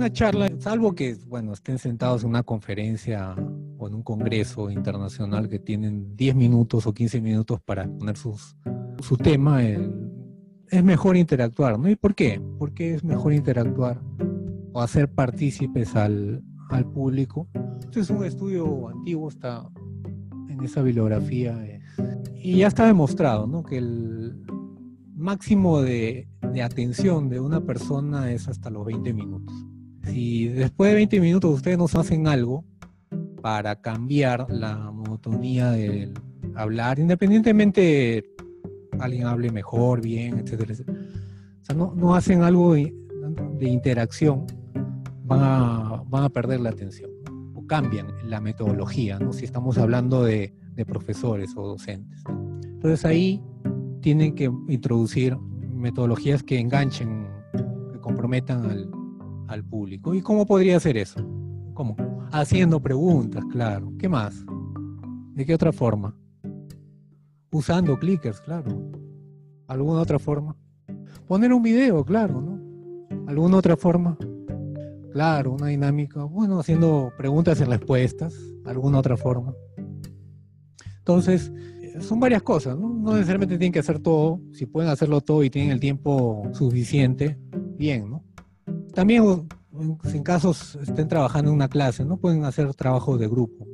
una charla, salvo que, bueno, estén sentados en una conferencia o en un congreso internacional que tienen 10 minutos o 15 minutos para poner sus, su tema, es mejor interactuar, ¿no? ¿Y por qué? Porque es mejor interactuar o hacer partícipes al, al público. Este es un estudio antiguo, está en esa bibliografía. Eh, y ya está demostrado, ¿no? Que el máximo de, de atención de una persona es hasta los 20 minutos. Si después de 20 minutos ustedes no hacen algo para cambiar la monotonía del hablar, independientemente alguien hable mejor, bien, etcétera, O sea, no, no hacen algo de, interacción, van a, van a, perder la atención o cambian la metodología, ¿no? Si estamos hablando de, de profesores o docentes. Entonces ahí tienen que introducir metodologías que enganchen, que comprometan al, al público. ¿Y cómo podría hacer eso? ¿Cómo? Haciendo preguntas, claro. ¿Qué más? ¿De qué otra forma? Usando clickers, claro. ¿Alguna otra forma? Poner un video, claro, ¿no? ¿Alguna otra forma? Claro, una dinámica. Bueno, haciendo preguntas y respuestas. ¿Alguna otra forma? Entonces, son varias cosas, ¿no? No necesariamente tienen que hacer todo. Si pueden hacerlo todo y tienen el tiempo suficiente, bien, ¿no? También, en casos estén trabajando en una clase, no pueden hacer trabajo de grupo.